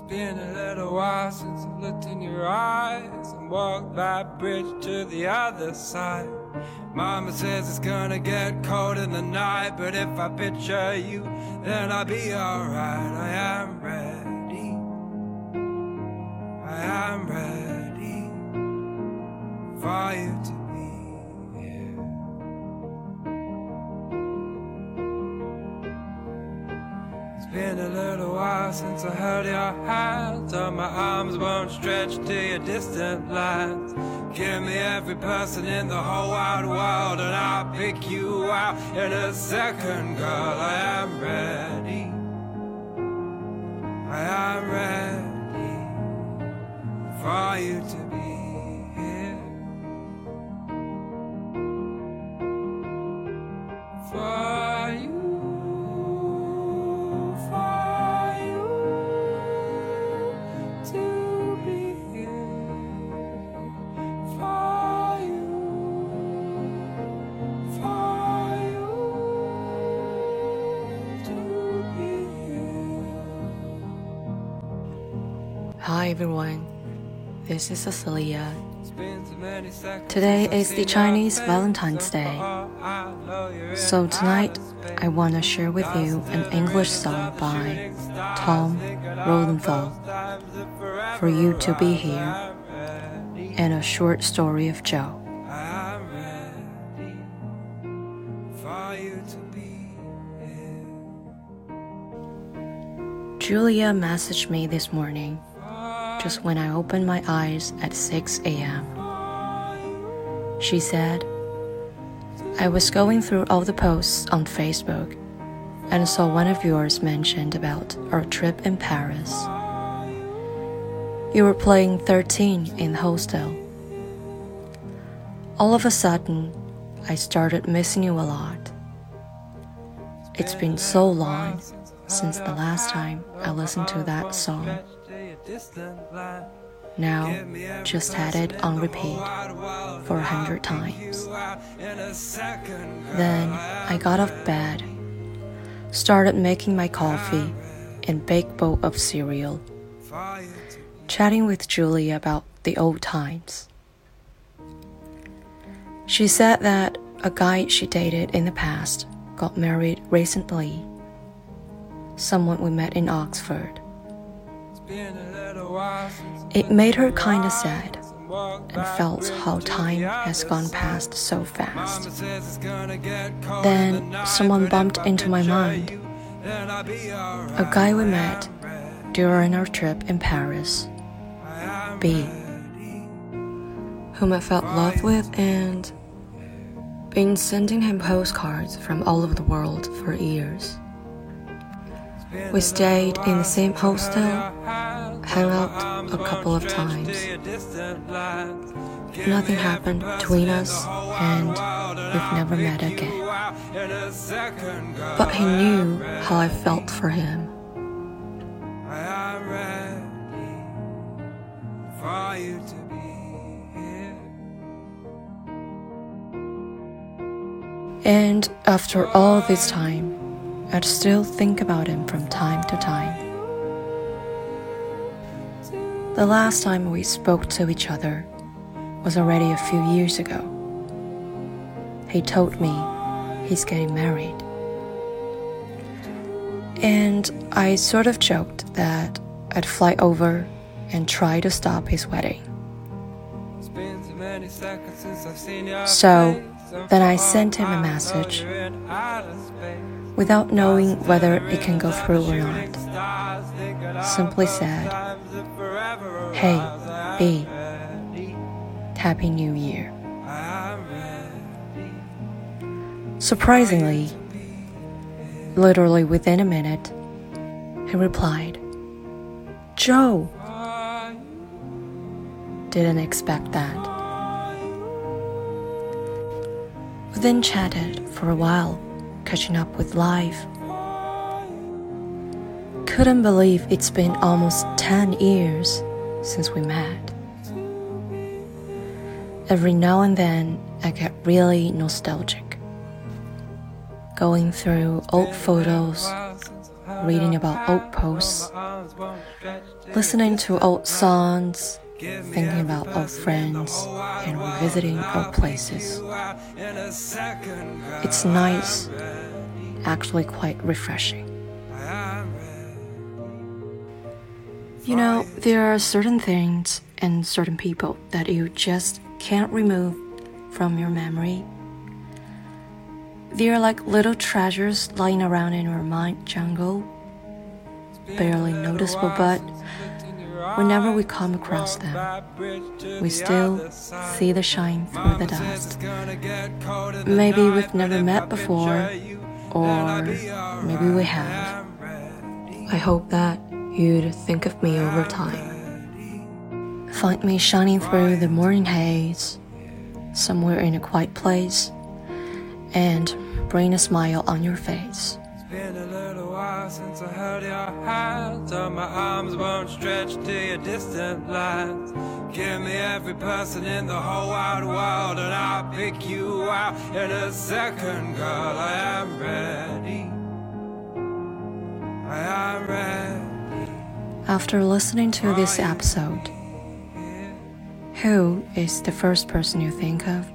It's been a little while since I've looked in your eyes and walked that bridge to the other side. Mama says it's gonna get cold in the night, but if I picture you, then I'll be alright. I am ready. I am ready while since I held your hand. So my arms won't stretch to your distant lands. Give me every person in the whole wide world, and I'll pick you out in a second, girl. I am ready. Hi everyone, this is Cecilia. Today is the Chinese Valentine's Day. So tonight, I want to share with you an English song by Tom Rosenthal, For You to Be Here, and a short story of Joe. Julia messaged me this morning, just when I opened my eyes at 6 a.m. She said, I was going through all the posts on Facebook and saw one of yours mentioned about our trip in Paris. You were playing 13 in the hostel. All of a sudden, I started missing you a lot. It's been so long since the last time I listened to that song. Now, just had it on repeat for a hundred times. Then I got off bed, started making my coffee and big bowl of cereal, chatting with Julie about the old times. She said that a guy she dated in the past got married recently, someone we met in Oxford. It made her kinda sad and felt how time has gone past so fast. Then someone bumped into my mind. A guy we met during our trip in Paris, B, whom I felt love with and been sending him postcards from all over the world for years. We stayed in the same hostel, hung out a couple of times. Nothing happened between us, and we've never met again. But he knew how I felt for him. And after all this time, I'd still think about him from time to time. The last time we spoke to each other was already a few years ago. He told me he's getting married. And I sort of joked that I'd fly over and try to stop his wedding. So, then I sent him a message without knowing whether it can go through or not. Simply said, Hey, B, Happy New Year. Surprisingly, literally within a minute, he replied, Joe. Didn't expect that. We then chatted for a while, catching up with life. Couldn't believe it's been almost 10 years since we met. Every now and then, I get really nostalgic. Going through old photos, reading about old posts, listening to old songs, thinking about old friends, and revisiting old places. It's nice, actually, quite refreshing. You know, there are certain things and certain people that you just can't remove from your memory. They are like little treasures lying around in your mind jungle, barely noticeable, but whenever we come across them, we still see the shine through the dust. Maybe we've never met before, or maybe we have. I hope that you'd think of me over time. Find me shining through the morning haze, somewhere in a quiet place, and bring a smile on your face. Been a little while since I held your hand. All my arms won't stretch to your distant lands. Give me every person in the whole wide world, and I'll pick you out in a second, girl. I am ready. I am ready. After listening to this episode, who is the first person you think of?